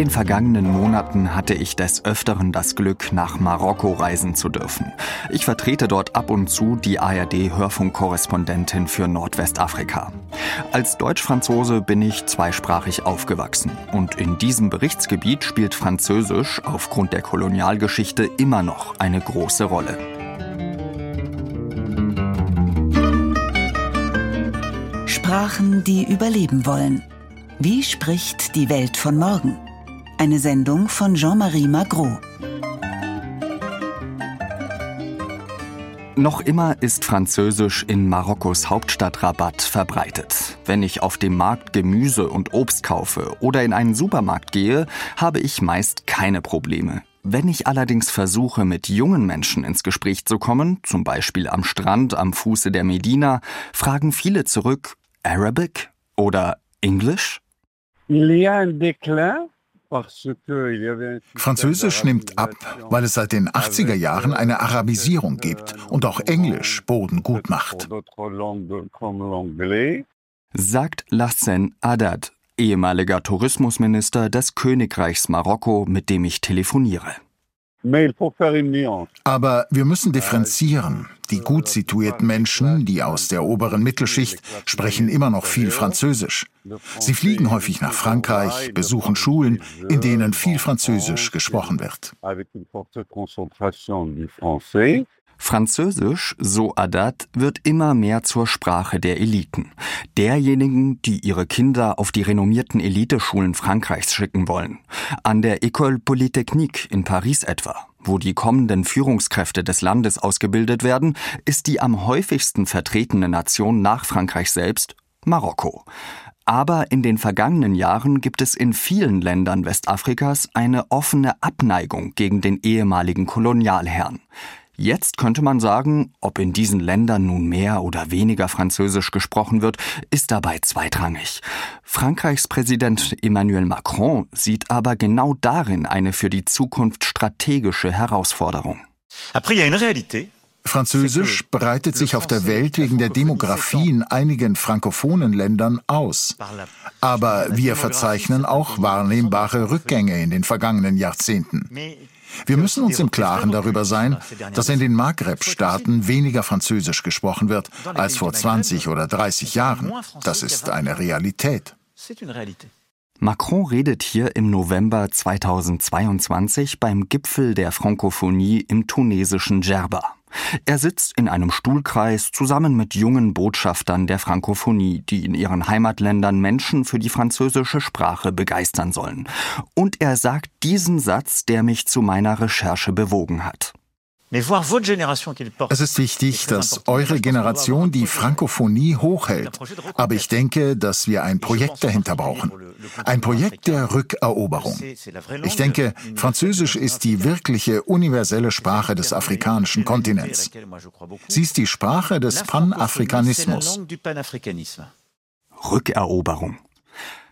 Den vergangenen Monaten hatte ich des Öfteren das Glück, nach Marokko reisen zu dürfen. Ich vertrete dort ab und zu die ARD-Hörfunkkorrespondentin für Nordwestafrika. Als Deutsch-Franzose bin ich zweisprachig aufgewachsen und in diesem Berichtsgebiet spielt Französisch aufgrund der Kolonialgeschichte immer noch eine große Rolle. Sprachen, die überleben wollen. Wie spricht die Welt von morgen? Eine Sendung von Jean-Marie Magro. Noch immer ist Französisch in Marokkos Hauptstadt Rabat verbreitet. Wenn ich auf dem Markt Gemüse und Obst kaufe oder in einen Supermarkt gehe, habe ich meist keine Probleme. Wenn ich allerdings versuche, mit jungen Menschen ins Gespräch zu kommen, zum Beispiel am Strand am Fuße der Medina, fragen viele zurück Arabic oder English? Il y a un déclin Französisch nimmt ab, weil es seit den 80er Jahren eine Arabisierung gibt und auch Englisch Boden gut macht. Sagt Lassen Haddad, ehemaliger Tourismusminister des Königreichs Marokko, mit dem ich telefoniere. Aber wir müssen differenzieren. Die gut situierten Menschen, die aus der oberen Mittelschicht, sprechen immer noch viel Französisch. Sie fliegen häufig nach Frankreich, besuchen Schulen, in denen viel Französisch gesprochen wird. Französisch, so Adat, wird immer mehr zur Sprache der Eliten. Derjenigen, die ihre Kinder auf die renommierten Eliteschulen Frankreichs schicken wollen. An der École Polytechnique in Paris etwa, wo die kommenden Führungskräfte des Landes ausgebildet werden, ist die am häufigsten vertretene Nation nach Frankreich selbst Marokko. Aber in den vergangenen Jahren gibt es in vielen Ländern Westafrikas eine offene Abneigung gegen den ehemaligen Kolonialherrn. Jetzt könnte man sagen, ob in diesen Ländern nun mehr oder weniger Französisch gesprochen wird, ist dabei zweitrangig. Frankreichs Präsident Emmanuel Macron sieht aber genau darin eine für die Zukunft strategische Herausforderung. Französisch breitet sich auf der Welt wegen der Demografie in einigen frankophonen Ländern aus. Aber wir verzeichnen auch wahrnehmbare Rückgänge in den vergangenen Jahrzehnten. Wir müssen uns im Klaren darüber sein, dass in den Maghreb-Staaten weniger Französisch gesprochen wird als vor 20 oder 30 Jahren. Das ist eine Realität. Macron redet hier im November 2022 beim Gipfel der Frankophonie im tunesischen Djerba. Er sitzt in einem Stuhlkreis zusammen mit jungen Botschaftern der Frankophonie, die in ihren Heimatländern Menschen für die französische Sprache begeistern sollen. Und er sagt diesen Satz, der mich zu meiner Recherche bewogen hat. Es ist wichtig, dass eure Generation die Frankophonie hochhält. Aber ich denke, dass wir ein Projekt dahinter brauchen. Ein Projekt der Rückeroberung. Ich denke, Französisch ist die wirkliche universelle Sprache des afrikanischen Kontinents. Sie ist die Sprache des Panafrikanismus. Rückeroberung.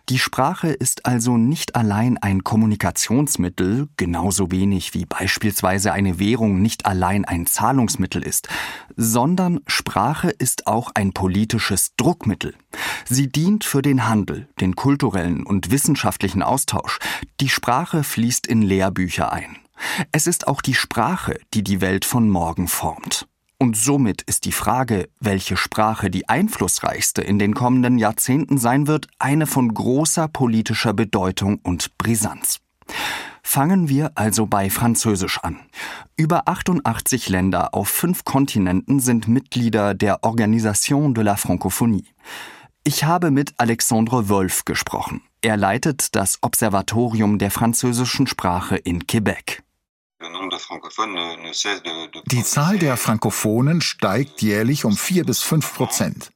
Die Sprache ist also nicht allein ein Kommunikationsmittel, genauso wenig wie beispielsweise eine Währung nicht allein ein Zahlungsmittel ist, sondern Sprache ist auch ein politisches Druckmittel. Sie dient für den Handel, den kulturellen und wissenschaftlichen Austausch. Die Sprache fließt in Lehrbücher ein. Es ist auch die Sprache, die die Welt von morgen formt. Und somit ist die Frage, welche Sprache die einflussreichste in den kommenden Jahrzehnten sein wird, eine von großer politischer Bedeutung und Brisanz. Fangen wir also bei Französisch an. Über 88 Länder auf fünf Kontinenten sind Mitglieder der Organisation de la Francophonie. Ich habe mit Alexandre Wolf gesprochen. Er leitet das Observatorium der französischen Sprache in Quebec. Die Zahl der Frankophonen steigt jährlich um vier bis fünf Prozent.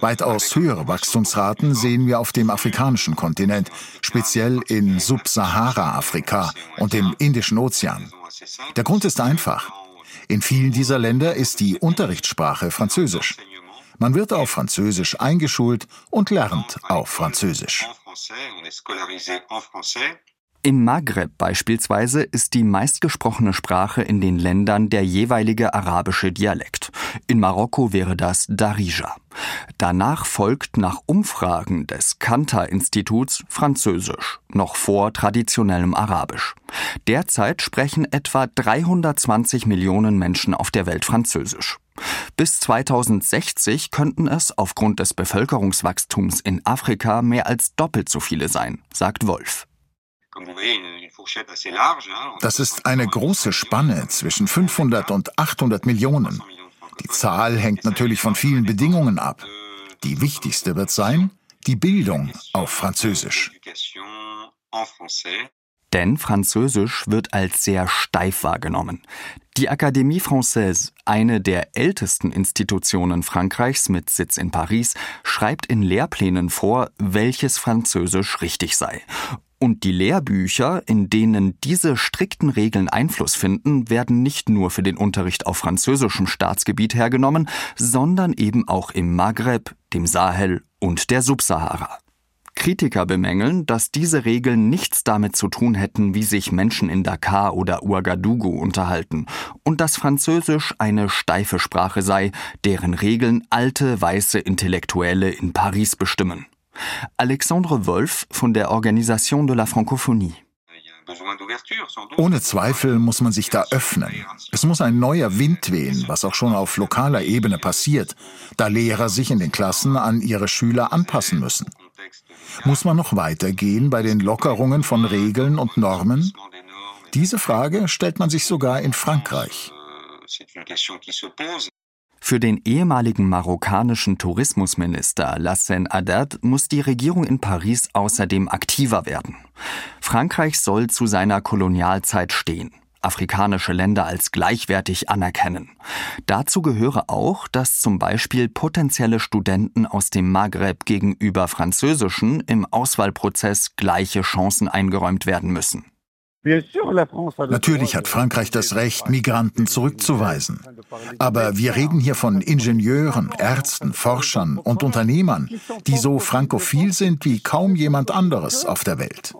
Weitaus höhere Wachstumsraten sehen wir auf dem afrikanischen Kontinent, speziell in Subsahara-Afrika und im Indischen Ozean. Der Grund ist einfach. In vielen dieser Länder ist die Unterrichtssprache Französisch. Man wird auf Französisch eingeschult und lernt auf Französisch. Im Maghreb beispielsweise ist die meistgesprochene Sprache in den Ländern der jeweilige arabische Dialekt. In Marokko wäre das Darija. Danach folgt nach Umfragen des Kantar-Instituts Französisch, noch vor traditionellem Arabisch. Derzeit sprechen etwa 320 Millionen Menschen auf der Welt Französisch. Bis 2060 könnten es aufgrund des Bevölkerungswachstums in Afrika mehr als doppelt so viele sein, sagt Wolf. Das ist eine große Spanne zwischen 500 und 800 Millionen. Die Zahl hängt natürlich von vielen Bedingungen ab. Die wichtigste wird sein, die Bildung auf Französisch. Denn Französisch wird als sehr steif wahrgenommen. Die Académie Française, eine der ältesten Institutionen Frankreichs mit Sitz in Paris, schreibt in Lehrplänen vor, welches Französisch richtig sei. Und die Lehrbücher, in denen diese strikten Regeln Einfluss finden, werden nicht nur für den Unterricht auf französischem Staatsgebiet hergenommen, sondern eben auch im Maghreb, dem Sahel und der Subsahara. Kritiker bemängeln, dass diese Regeln nichts damit zu tun hätten, wie sich Menschen in Dakar oder Ouagadougou unterhalten, und dass Französisch eine steife Sprache sei, deren Regeln alte weiße Intellektuelle in Paris bestimmen. Alexandre Wolf von der Organisation de la Francophonie. Ohne Zweifel muss man sich da öffnen. Es muss ein neuer Wind wehen, was auch schon auf lokaler Ebene passiert, da Lehrer sich in den Klassen an ihre Schüler anpassen müssen. Muss man noch weitergehen bei den Lockerungen von Regeln und Normen? Diese Frage stellt man sich sogar in Frankreich. Für den ehemaligen marokkanischen Tourismusminister Lassen Haddad muss die Regierung in Paris außerdem aktiver werden. Frankreich soll zu seiner Kolonialzeit stehen, afrikanische Länder als gleichwertig anerkennen. Dazu gehöre auch, dass zum Beispiel potenzielle Studenten aus dem Maghreb gegenüber französischen im Auswahlprozess gleiche Chancen eingeräumt werden müssen. Natürlich hat Frankreich das Recht, Migranten zurückzuweisen. Aber wir reden hier von Ingenieuren, Ärzten, Forschern und Unternehmern, die so frankophil sind wie kaum jemand anderes auf der Welt.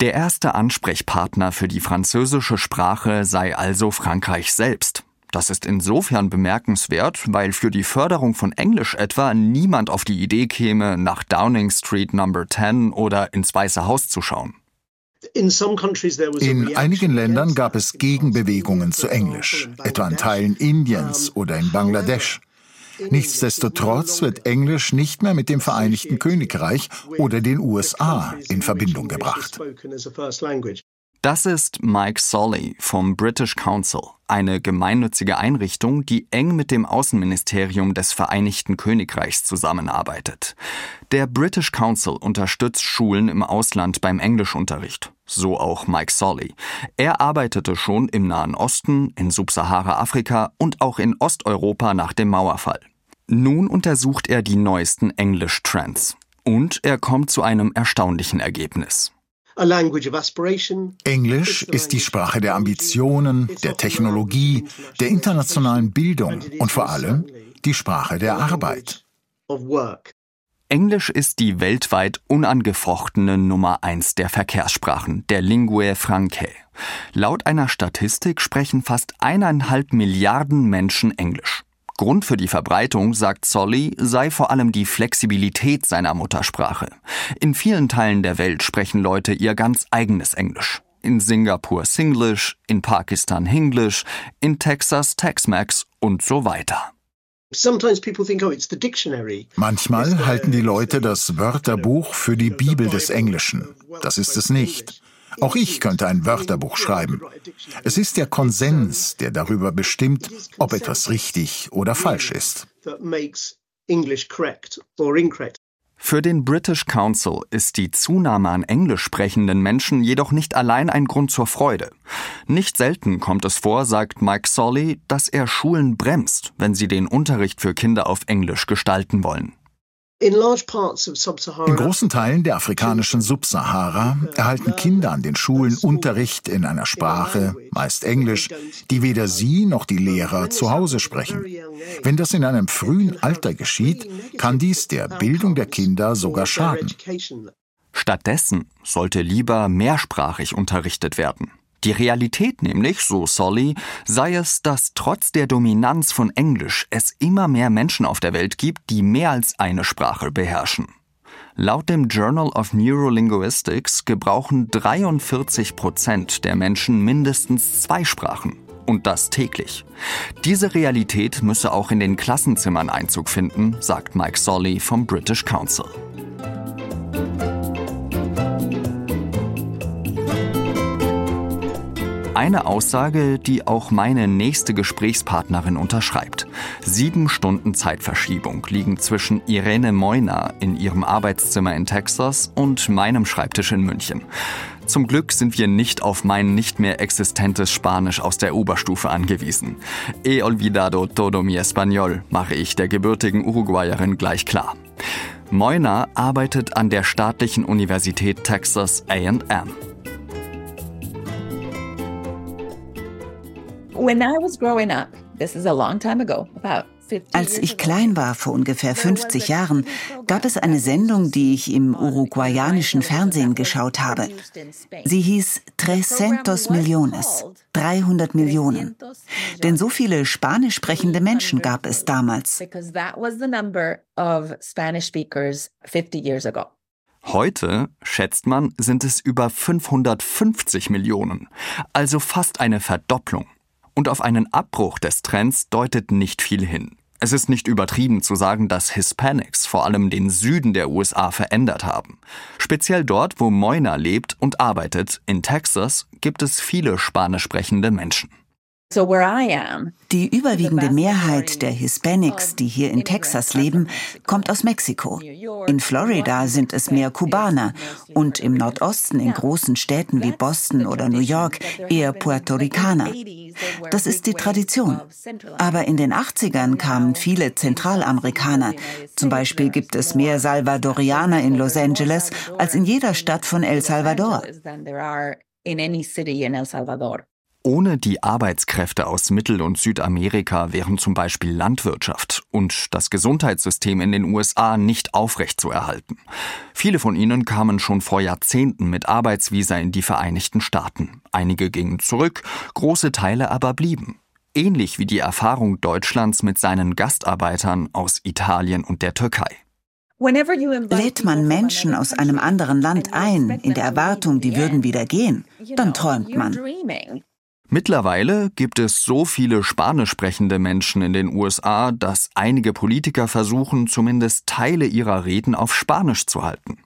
Der erste Ansprechpartner für die französische Sprache sei also Frankreich selbst. Das ist insofern bemerkenswert, weil für die Förderung von Englisch etwa niemand auf die Idee käme, nach Downing Street Number 10 oder ins Weiße Haus zu schauen. In einigen Ländern gab es Gegenbewegungen zu Englisch, etwa in Teilen Indiens oder in Bangladesch. Nichtsdestotrotz wird Englisch nicht mehr mit dem Vereinigten Königreich oder den USA in Verbindung gebracht. Das ist Mike Solly vom British Council, eine gemeinnützige Einrichtung, die eng mit dem Außenministerium des Vereinigten Königreichs zusammenarbeitet. Der British Council unterstützt Schulen im Ausland beim Englischunterricht, so auch Mike Solly. Er arbeitete schon im Nahen Osten, in Subsahara-Afrika und auch in Osteuropa nach dem Mauerfall. Nun untersucht er die neuesten English-Trends. Und er kommt zu einem erstaunlichen Ergebnis. Englisch ist die Sprache der Ambitionen, der Technologie, der internationalen Bildung und vor allem die Sprache der Arbeit. Englisch ist die weltweit unangefochtene Nummer eins der Verkehrssprachen, der Lingue Francae. Laut einer Statistik sprechen fast eineinhalb Milliarden Menschen Englisch. Grund für die Verbreitung, sagt Solly, sei vor allem die Flexibilität seiner Muttersprache. In vielen Teilen der Welt sprechen Leute ihr ganz eigenes Englisch. In Singapur Singlish, in Pakistan Hinglish, in Texas Tex-Mex und so weiter. Oh, Manchmal halten die Leute das Wörterbuch für die Bibel des Englischen. Das ist es nicht. Auch ich könnte ein Wörterbuch schreiben. Es ist der Konsens, der darüber bestimmt, ob etwas richtig oder falsch ist. Für den British Council ist die Zunahme an englisch sprechenden Menschen jedoch nicht allein ein Grund zur Freude. Nicht selten kommt es vor, sagt Mike Solly, dass er Schulen bremst, wenn sie den Unterricht für Kinder auf Englisch gestalten wollen. In großen Teilen der afrikanischen Subsahara erhalten Kinder an den Schulen Unterricht in einer Sprache, meist Englisch, die weder sie noch die Lehrer zu Hause sprechen. Wenn das in einem frühen Alter geschieht, kann dies der Bildung der Kinder sogar schaden. Stattdessen sollte lieber mehrsprachig unterrichtet werden. Die Realität nämlich, so Solly, sei es, dass trotz der Dominanz von Englisch es immer mehr Menschen auf der Welt gibt, die mehr als eine Sprache beherrschen. Laut dem Journal of Neurolinguistics gebrauchen 43 Prozent der Menschen mindestens zwei Sprachen. Und das täglich. Diese Realität müsse auch in den Klassenzimmern Einzug finden, sagt Mike Solly vom British Council. Eine Aussage, die auch meine nächste Gesprächspartnerin unterschreibt. Sieben Stunden Zeitverschiebung liegen zwischen Irene Moina in ihrem Arbeitszimmer in Texas und meinem Schreibtisch in München. Zum Glück sind wir nicht auf mein nicht mehr existentes Spanisch aus der Oberstufe angewiesen. He olvidado todo mi español, mache ich der gebürtigen Uruguayerin gleich klar. Moina arbeitet an der staatlichen Universität Texas AM. Als ich klein war, vor ungefähr 50 Jahren, gab es eine Sendung, die ich im uruguayanischen Fernsehen geschaut habe. Sie hieß 300 Millones, 300 Millionen. Denn so viele spanisch sprechende Menschen gab es damals. Heute, schätzt man, sind es über 550 Millionen, also fast eine Verdopplung. Und auf einen Abbruch des Trends deutet nicht viel hin. Es ist nicht übertrieben zu sagen, dass Hispanics vor allem den Süden der USA verändert haben. Speziell dort, wo Moina lebt und arbeitet, in Texas, gibt es viele spanisch sprechende Menschen. Die überwiegende Mehrheit der Hispanics, die hier in Texas leben, kommt aus Mexiko. In Florida sind es mehr Kubaner und im Nordosten in großen Städten wie Boston oder New York eher Puerto Ricaner. Das ist die Tradition. Aber in den 80ern kamen viele Zentralamerikaner. Zum Beispiel gibt es mehr Salvadorianer in Los Angeles als in jeder Stadt von El Salvador. Ohne die Arbeitskräfte aus Mittel- und Südamerika wären zum Beispiel Landwirtschaft und das Gesundheitssystem in den USA nicht aufrechtzuerhalten. Viele von ihnen kamen schon vor Jahrzehnten mit Arbeitsvisa in die Vereinigten Staaten. Einige gingen zurück, große Teile aber blieben. Ähnlich wie die Erfahrung Deutschlands mit seinen Gastarbeitern aus Italien und der Türkei. Lädt man Menschen aus einem anderen Land ein, in der Erwartung, die würden wieder gehen, dann träumt man. Mittlerweile gibt es so viele spanisch sprechende Menschen in den USA, dass einige Politiker versuchen, zumindest Teile ihrer Reden auf Spanisch zu halten.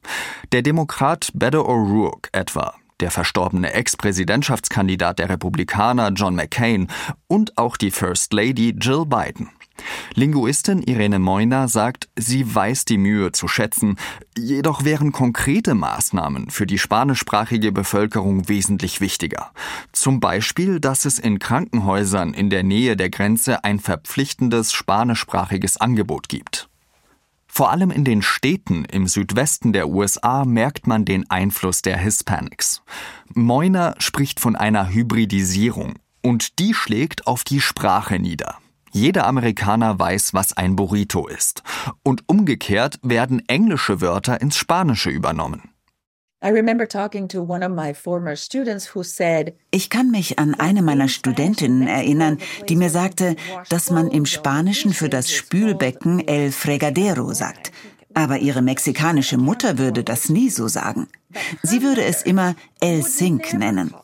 Der Demokrat Beto O'Rourke etwa, der verstorbene Ex-Präsidentschaftskandidat der Republikaner John McCain und auch die First Lady Jill Biden. Linguistin Irene Moina sagt, sie weiß die Mühe zu schätzen, jedoch wären konkrete Maßnahmen für die spanischsprachige Bevölkerung wesentlich wichtiger. Zum Beispiel, dass es in Krankenhäusern in der Nähe der Grenze ein verpflichtendes spanischsprachiges Angebot gibt. Vor allem in den Städten im Südwesten der USA merkt man den Einfluss der Hispanics. Moina spricht von einer Hybridisierung und die schlägt auf die Sprache nieder. Jeder Amerikaner weiß, was ein Burrito ist. Und umgekehrt werden englische Wörter ins Spanische übernommen. Ich kann mich an eine meiner Studentinnen erinnern, die mir sagte, dass man im Spanischen für das Spülbecken el fregadero sagt. Aber ihre mexikanische Mutter würde das nie so sagen. Sie würde es immer el sink nennen.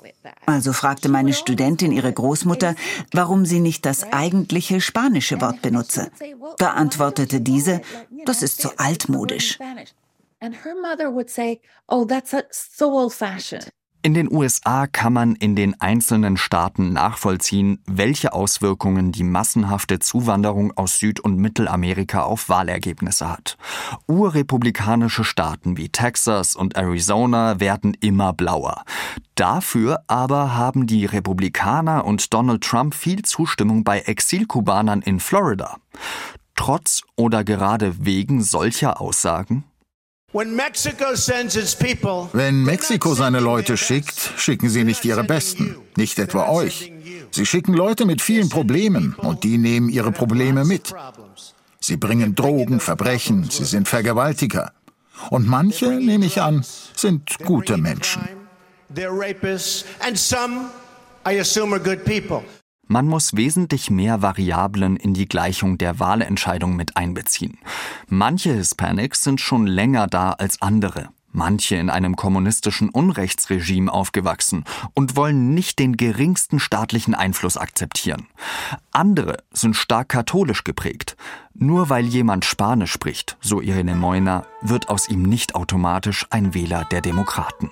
Also fragte meine Studentin ihre Großmutter, warum sie nicht das eigentliche spanische Wort benutze. Da antwortete diese, das ist so altmodisch. In den USA kann man in den einzelnen Staaten nachvollziehen, welche Auswirkungen die massenhafte Zuwanderung aus Süd- und Mittelamerika auf Wahlergebnisse hat. Urrepublikanische Staaten wie Texas und Arizona werden immer blauer. Dafür aber haben die Republikaner und Donald Trump viel Zustimmung bei Exilkubanern in Florida. trotz oder gerade wegen solcher Aussagen? Wenn Mexiko seine Leute schickt, schicken sie nicht ihre Besten, nicht etwa euch. Sie schicken Leute mit vielen Problemen und die nehmen ihre Probleme mit. Sie bringen Drogen, Verbrechen, sie sind Vergewaltiger. Und manche, nehme ich an, sind gute Menschen. Man muss wesentlich mehr Variablen in die Gleichung der Wahlentscheidung mit einbeziehen. Manche Hispanics sind schon länger da als andere, manche in einem kommunistischen Unrechtsregime aufgewachsen und wollen nicht den geringsten staatlichen Einfluss akzeptieren. Andere sind stark katholisch geprägt. Nur weil jemand Spanisch spricht, so Irene Moiner, wird aus ihm nicht automatisch ein Wähler der Demokraten.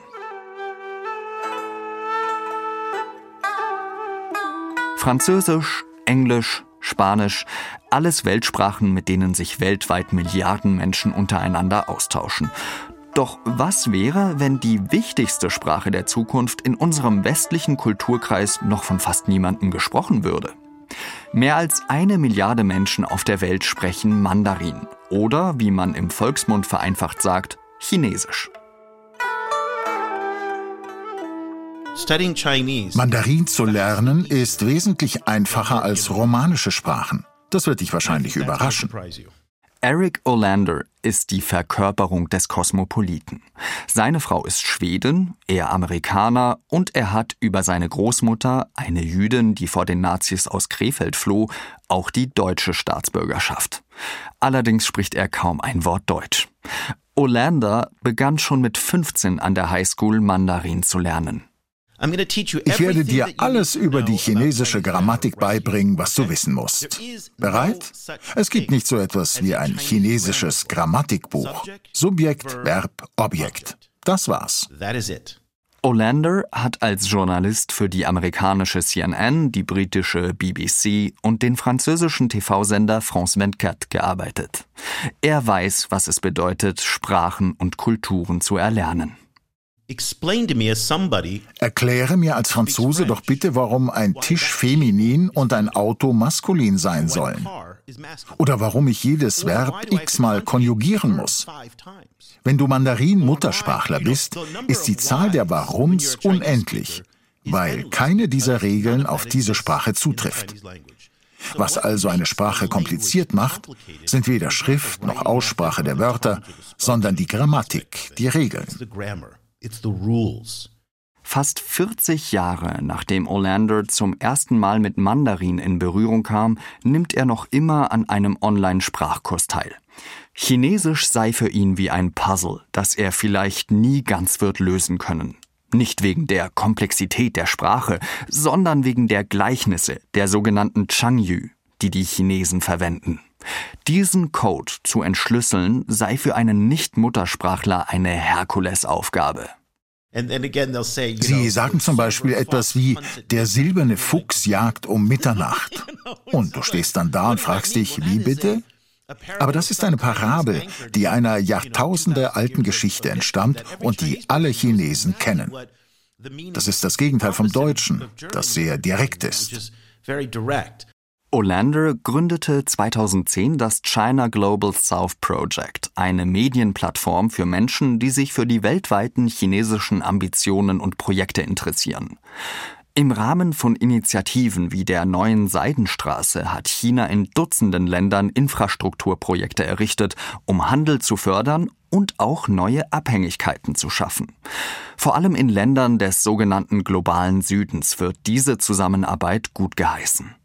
Französisch, Englisch, Spanisch, alles Weltsprachen, mit denen sich weltweit Milliarden Menschen untereinander austauschen. Doch was wäre, wenn die wichtigste Sprache der Zukunft in unserem westlichen Kulturkreis noch von fast niemandem gesprochen würde? Mehr als eine Milliarde Menschen auf der Welt sprechen Mandarin oder, wie man im Volksmund vereinfacht sagt, Chinesisch. Mandarin zu lernen ist wesentlich einfacher als romanische Sprachen. Das wird dich wahrscheinlich überraschen. Eric Olander ist die Verkörperung des Kosmopoliten. Seine Frau ist Schwedin, er Amerikaner und er hat über seine Großmutter, eine Jüdin, die vor den Nazis aus Krefeld floh, auch die deutsche Staatsbürgerschaft. Allerdings spricht er kaum ein Wort Deutsch. Olander begann schon mit 15 an der Highschool Mandarin zu lernen. Ich werde dir alles über die chinesische Grammatik beibringen, was du wissen musst. Bereit? Es gibt nicht so etwas wie ein chinesisches Grammatikbuch. Subjekt, Verb, Objekt. Das war's. Olander hat als Journalist für die amerikanische CNN, die britische BBC und den französischen TV-Sender France 24 gearbeitet. Er weiß, was es bedeutet, Sprachen und Kulturen zu erlernen. Erkläre mir als Franzose doch bitte, warum ein Tisch feminin und ein Auto maskulin sein sollen. Oder warum ich jedes Verb x-mal konjugieren muss. Wenn du Mandarin-Muttersprachler bist, ist die Zahl der Warums unendlich, weil keine dieser Regeln auf diese Sprache zutrifft. Was also eine Sprache kompliziert macht, sind weder Schrift noch Aussprache der Wörter, sondern die Grammatik, die Regeln. It's the rules. Fast 40 Jahre nachdem Olander zum ersten Mal mit Mandarin in Berührung kam, nimmt er noch immer an einem Online-Sprachkurs teil. Chinesisch sei für ihn wie ein Puzzle, das er vielleicht nie ganz wird lösen können. Nicht wegen der Komplexität der Sprache, sondern wegen der Gleichnisse, der sogenannten Changyu, die die Chinesen verwenden. Diesen Code zu entschlüsseln sei für einen Nicht-Muttersprachler eine Herkulesaufgabe. Sie sagen zum Beispiel etwas wie, der silberne Fuchs jagt um Mitternacht. Und du stehst dann da und fragst dich, wie bitte? Aber das ist eine Parabel, die einer Jahrtausende alten Geschichte entstammt und die alle Chinesen kennen. Das ist das Gegenteil vom Deutschen, das sehr direkt ist. Olander gründete 2010 das China Global South Project, eine Medienplattform für Menschen, die sich für die weltweiten chinesischen Ambitionen und Projekte interessieren. Im Rahmen von Initiativen wie der neuen Seidenstraße hat China in Dutzenden Ländern Infrastrukturprojekte errichtet, um Handel zu fördern und auch neue Abhängigkeiten zu schaffen. Vor allem in Ländern des sogenannten globalen Südens wird diese Zusammenarbeit gut geheißen.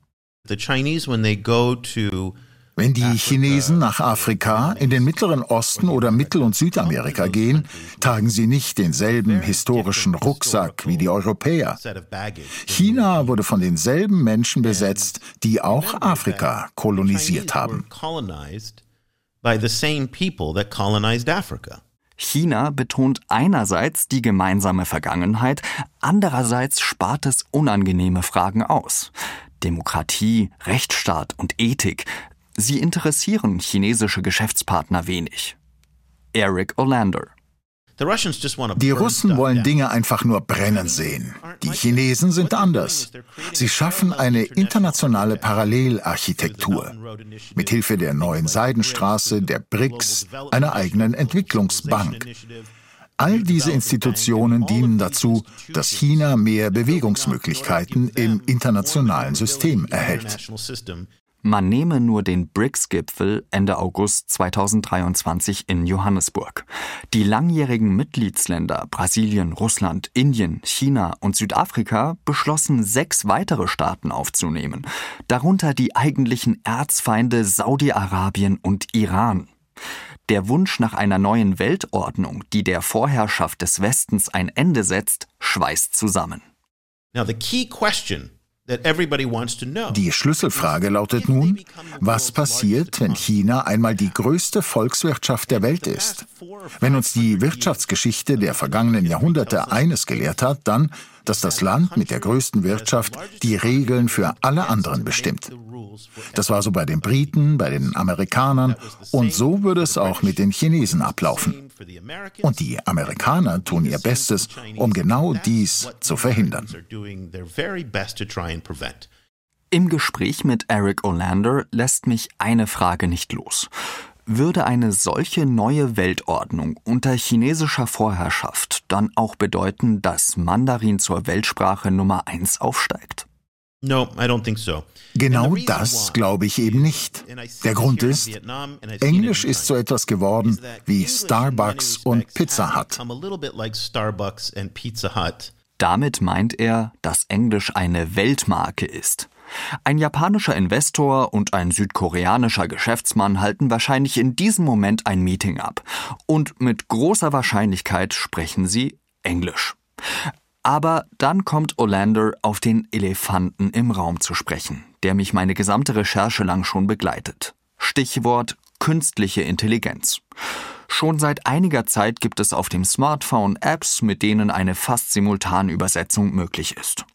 Wenn die Chinesen nach Afrika, in den Mittleren Osten oder Mittel- und Südamerika gehen, tragen sie nicht denselben historischen Rucksack wie die Europäer. China wurde von denselben Menschen besetzt, die auch Afrika kolonisiert haben. China betont einerseits die gemeinsame Vergangenheit, andererseits spart es unangenehme Fragen aus. Demokratie, Rechtsstaat und Ethik, sie interessieren chinesische Geschäftspartner wenig. Eric Olander Die Russen wollen Dinge einfach nur brennen sehen. Die Chinesen sind anders. Sie schaffen eine internationale Parallelarchitektur. Mithilfe der neuen Seidenstraße, der BRICS, einer eigenen Entwicklungsbank. All diese Institutionen dienen dazu, dass China mehr Bewegungsmöglichkeiten im internationalen System erhält. Man nehme nur den BRICS-Gipfel Ende August 2023 in Johannesburg. Die langjährigen Mitgliedsländer Brasilien, Russland, Indien, China und Südafrika beschlossen, sechs weitere Staaten aufzunehmen, darunter die eigentlichen Erzfeinde Saudi-Arabien und Iran. Der Wunsch nach einer neuen Weltordnung, die der Vorherrschaft des Westens ein Ende setzt, schweißt zusammen. Now the key question die Schlüsselfrage lautet nun, was passiert, wenn China einmal die größte Volkswirtschaft der Welt ist? Wenn uns die Wirtschaftsgeschichte der vergangenen Jahrhunderte eines gelehrt hat, dann, dass das Land mit der größten Wirtschaft die Regeln für alle anderen bestimmt. Das war so bei den Briten, bei den Amerikanern und so würde es auch mit den Chinesen ablaufen. Und die Amerikaner tun ihr Bestes, um genau dies zu verhindern. Im Gespräch mit Eric Olander lässt mich eine Frage nicht los. Würde eine solche neue Weltordnung unter chinesischer Vorherrschaft dann auch bedeuten, dass Mandarin zur Weltsprache Nummer eins aufsteigt? Genau das glaube ich eben nicht. Der Grund ist, Englisch ist so etwas geworden wie Starbucks und Pizza Hut. Damit meint er, dass Englisch eine Weltmarke ist. Ein japanischer Investor und ein südkoreanischer Geschäftsmann halten wahrscheinlich in diesem Moment ein Meeting ab. Und mit großer Wahrscheinlichkeit sprechen sie Englisch. Aber dann kommt Olander auf den Elefanten im Raum zu sprechen, der mich meine gesamte Recherche lang schon begleitet. Stichwort künstliche Intelligenz. Schon seit einiger Zeit gibt es auf dem Smartphone Apps, mit denen eine fast simultane Übersetzung möglich ist.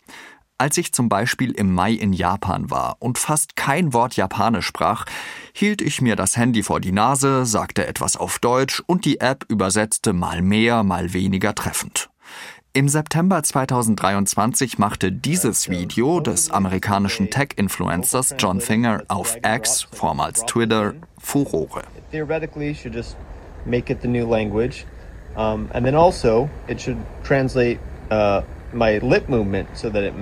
Als ich zum Beispiel im Mai in Japan war und fast kein Wort Japanisch sprach, hielt ich mir das Handy vor die Nase, sagte etwas auf Deutsch und die App übersetzte mal mehr, mal weniger treffend. Im September 2023 machte dieses Video des amerikanischen Tech-Influencers John Finger auf X, vormals Twitter, Furore. make it the new language, um, and then also it should translate uh,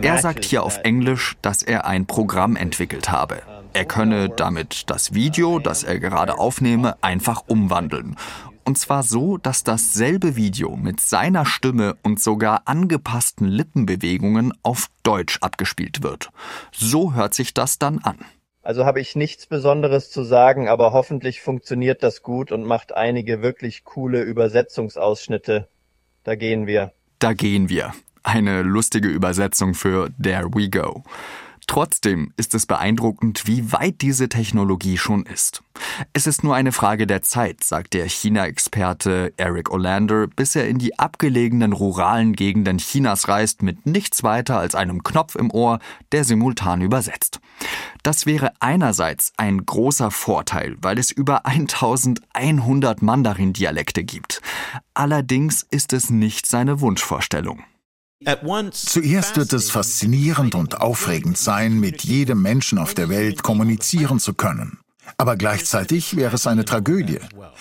er sagt hier auf Englisch, dass er ein Programm entwickelt habe. Er könne damit das Video, das er gerade aufnehme, einfach umwandeln. Und zwar so, dass dasselbe Video mit seiner Stimme und sogar angepassten Lippenbewegungen auf Deutsch abgespielt wird. So hört sich das dann an. Also habe ich nichts Besonderes zu sagen, aber hoffentlich funktioniert das gut und macht einige wirklich coole Übersetzungsausschnitte. Da gehen wir. Da gehen wir. Eine lustige Übersetzung für There We Go. Trotzdem ist es beeindruckend, wie weit diese Technologie schon ist. Es ist nur eine Frage der Zeit, sagt der China-Experte Eric Olander, bis er in die abgelegenen ruralen Gegenden Chinas reist mit nichts weiter als einem Knopf im Ohr, der simultan übersetzt. Das wäre einerseits ein großer Vorteil, weil es über 1100 Mandarin-Dialekte gibt. Allerdings ist es nicht seine Wunschvorstellung. Zuerst wird es faszinierend und aufregend sein, mit jedem Menschen auf der Welt kommunizieren zu können. Aber gleichzeitig wäre es eine Tragödie,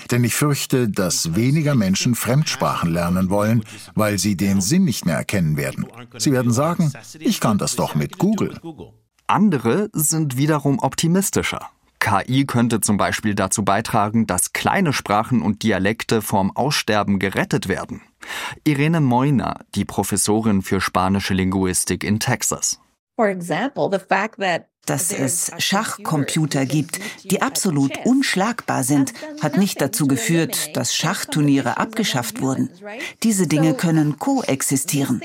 denn ich fürchte, dass weniger Menschen Fremdsprachen lernen wollen, weil sie den Sinn nicht mehr erkennen werden. Sie werden sagen, ich kann das doch mit Google. Andere sind wiederum optimistischer. KI könnte zum Beispiel dazu beitragen, dass kleine Sprachen und Dialekte vom Aussterben gerettet werden. Irene Moina, die Professorin für spanische Linguistik in Texas. Dass es Schachcomputer gibt, die absolut unschlagbar sind, hat nicht dazu geführt, dass Schachturniere abgeschafft wurden. Diese Dinge können koexistieren.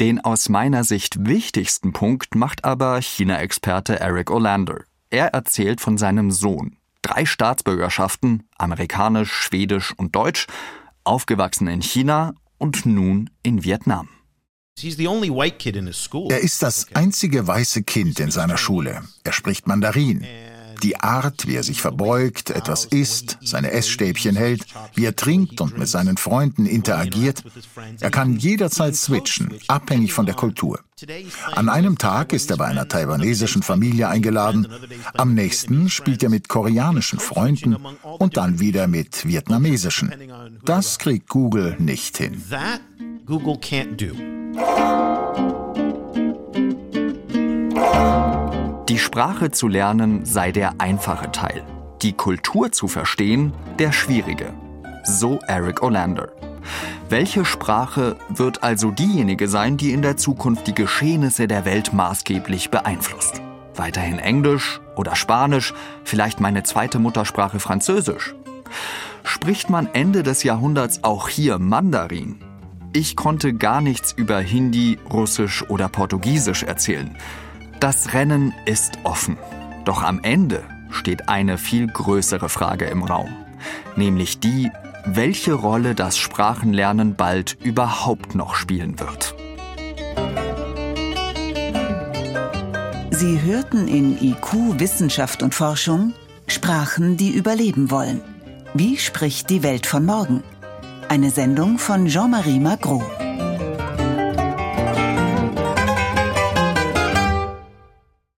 Den aus meiner Sicht wichtigsten Punkt macht aber China-Experte Eric Olander. Er erzählt von seinem Sohn. Drei Staatsbürgerschaften, amerikanisch, schwedisch und deutsch, aufgewachsen in China und nun in Vietnam. Er ist das einzige weiße Kind in seiner Schule. Er spricht Mandarin. Die Art, wie er sich verbeugt, etwas isst, seine Essstäbchen hält, wie er trinkt und mit seinen Freunden interagiert. Er kann jederzeit switchen, abhängig von der Kultur. An einem Tag ist er bei einer taiwanesischen Familie eingeladen, am nächsten spielt er mit koreanischen Freunden und dann wieder mit vietnamesischen. Das kriegt Google nicht hin. Google can't do. Die Sprache zu lernen sei der einfache Teil, die Kultur zu verstehen der schwierige. So Eric Olander. Welche Sprache wird also diejenige sein, die in der Zukunft die Geschehnisse der Welt maßgeblich beeinflusst? Weiterhin Englisch oder Spanisch, vielleicht meine zweite Muttersprache Französisch? Spricht man Ende des Jahrhunderts auch hier Mandarin? Ich konnte gar nichts über Hindi, Russisch oder Portugiesisch erzählen. Das Rennen ist offen. Doch am Ende steht eine viel größere Frage im Raum, nämlich die, welche Rolle das Sprachenlernen bald überhaupt noch spielen wird. Sie hörten in IQ Wissenschaft und Forschung Sprachen, die überleben wollen. Wie spricht die Welt von morgen? Eine Sendung von Jean-Marie Magro.